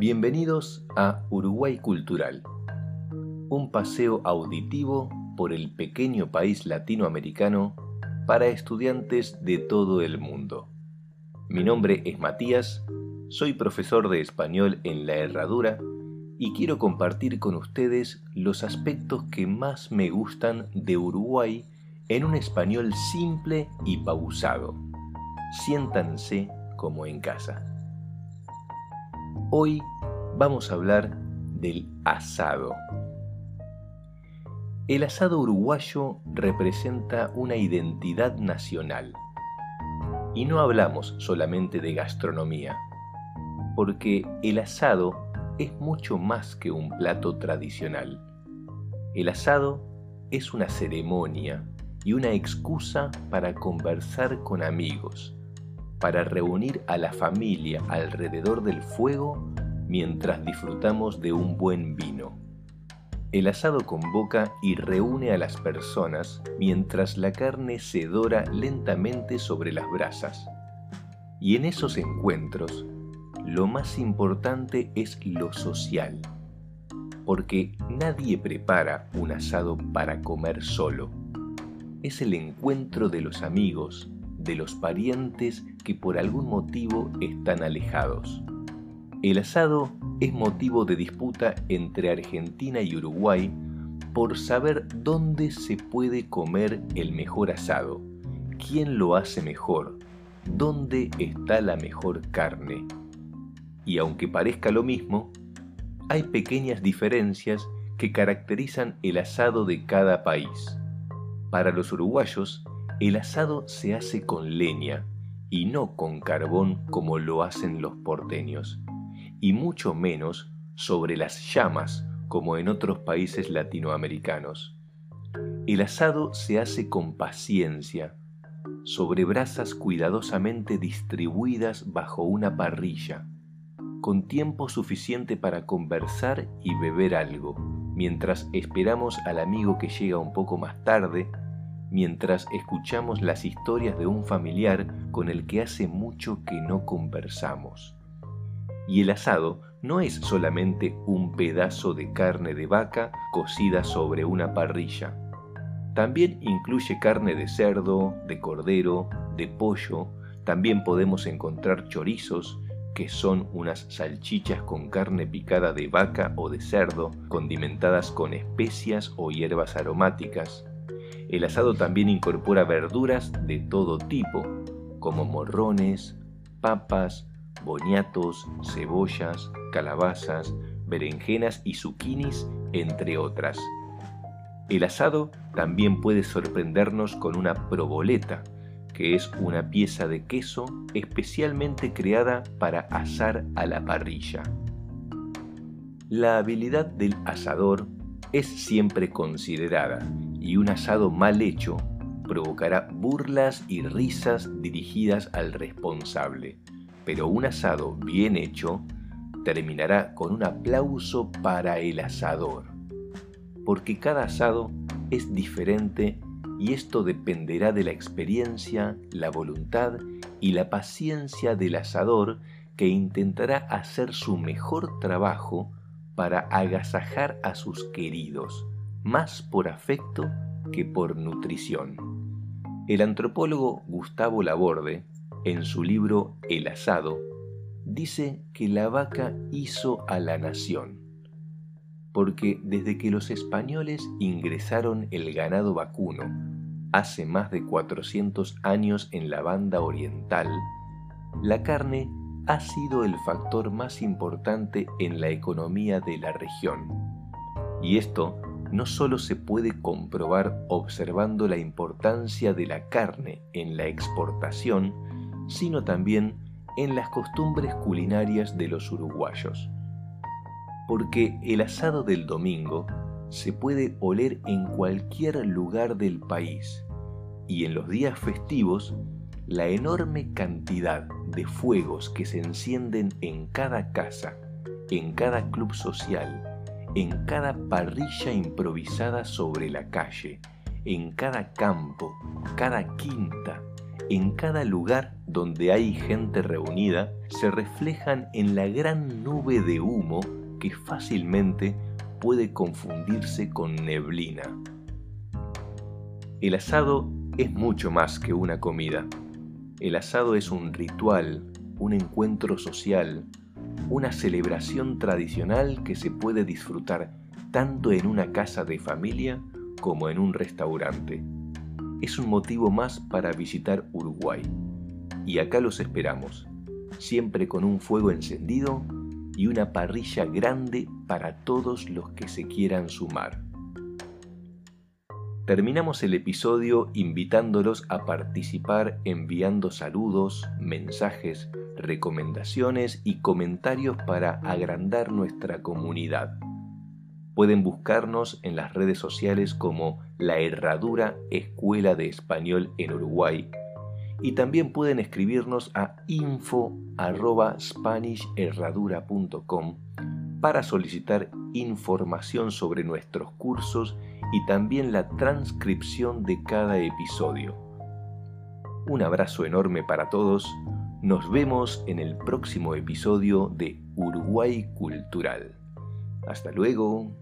Bienvenidos a Uruguay Cultural, un paseo auditivo por el pequeño país latinoamericano para estudiantes de todo el mundo. Mi nombre es Matías, soy profesor de español en La Herradura y quiero compartir con ustedes los aspectos que más me gustan de Uruguay en un español simple y pausado. Siéntanse como en casa. Hoy vamos a hablar del asado. El asado uruguayo representa una identidad nacional. Y no hablamos solamente de gastronomía, porque el asado es mucho más que un plato tradicional. El asado es una ceremonia y una excusa para conversar con amigos, para reunir a la familia alrededor del fuego mientras disfrutamos de un buen vino. El asado convoca y reúne a las personas mientras la carne se dora lentamente sobre las brasas. Y en esos encuentros, lo más importante es lo social, porque nadie prepara un asado para comer solo. Es el encuentro de los amigos, de los parientes que por algún motivo están alejados. El asado es motivo de disputa entre Argentina y Uruguay por saber dónde se puede comer el mejor asado, quién lo hace mejor, dónde está la mejor carne. Y aunque parezca lo mismo, hay pequeñas diferencias que caracterizan el asado de cada país. Para los uruguayos, el asado se hace con leña y no con carbón como lo hacen los porteños y mucho menos sobre las llamas como en otros países latinoamericanos. El asado se hace con paciencia, sobre brasas cuidadosamente distribuidas bajo una parrilla, con tiempo suficiente para conversar y beber algo, mientras esperamos al amigo que llega un poco más tarde, mientras escuchamos las historias de un familiar con el que hace mucho que no conversamos. Y el asado no es solamente un pedazo de carne de vaca cocida sobre una parrilla. También incluye carne de cerdo, de cordero, de pollo. También podemos encontrar chorizos, que son unas salchichas con carne picada de vaca o de cerdo, condimentadas con especias o hierbas aromáticas. El asado también incorpora verduras de todo tipo, como morrones, papas, boniatos, cebollas, calabazas, berenjenas y zucchinis, entre otras. El asado también puede sorprendernos con una proboleta, que es una pieza de queso especialmente creada para asar a la parrilla. La habilidad del asador es siempre considerada y un asado mal hecho provocará burlas y risas dirigidas al responsable. Pero un asado bien hecho terminará con un aplauso para el asador, porque cada asado es diferente y esto dependerá de la experiencia, la voluntad y la paciencia del asador que intentará hacer su mejor trabajo para agasajar a sus queridos, más por afecto que por nutrición. El antropólogo Gustavo Laborde en su libro El asado, dice que la vaca hizo a la nación, porque desde que los españoles ingresaron el ganado vacuno hace más de 400 años en la banda oriental, la carne ha sido el factor más importante en la economía de la región. Y esto no solo se puede comprobar observando la importancia de la carne en la exportación, sino también en las costumbres culinarias de los uruguayos. Porque el asado del domingo se puede oler en cualquier lugar del país y en los días festivos la enorme cantidad de fuegos que se encienden en cada casa, en cada club social, en cada parrilla improvisada sobre la calle, en cada campo, cada quinta, en cada lugar donde hay gente reunida se reflejan en la gran nube de humo que fácilmente puede confundirse con neblina. El asado es mucho más que una comida. El asado es un ritual, un encuentro social, una celebración tradicional que se puede disfrutar tanto en una casa de familia como en un restaurante. Es un motivo más para visitar Uruguay. Y acá los esperamos, siempre con un fuego encendido y una parrilla grande para todos los que se quieran sumar. Terminamos el episodio invitándolos a participar enviando saludos, mensajes, recomendaciones y comentarios para agrandar nuestra comunidad. Pueden buscarnos en las redes sociales como La Herradura Escuela de Español en Uruguay y también pueden escribirnos a info@spanishherradura.com para solicitar información sobre nuestros cursos y también la transcripción de cada episodio. Un abrazo enorme para todos. Nos vemos en el próximo episodio de Uruguay Cultural. Hasta luego.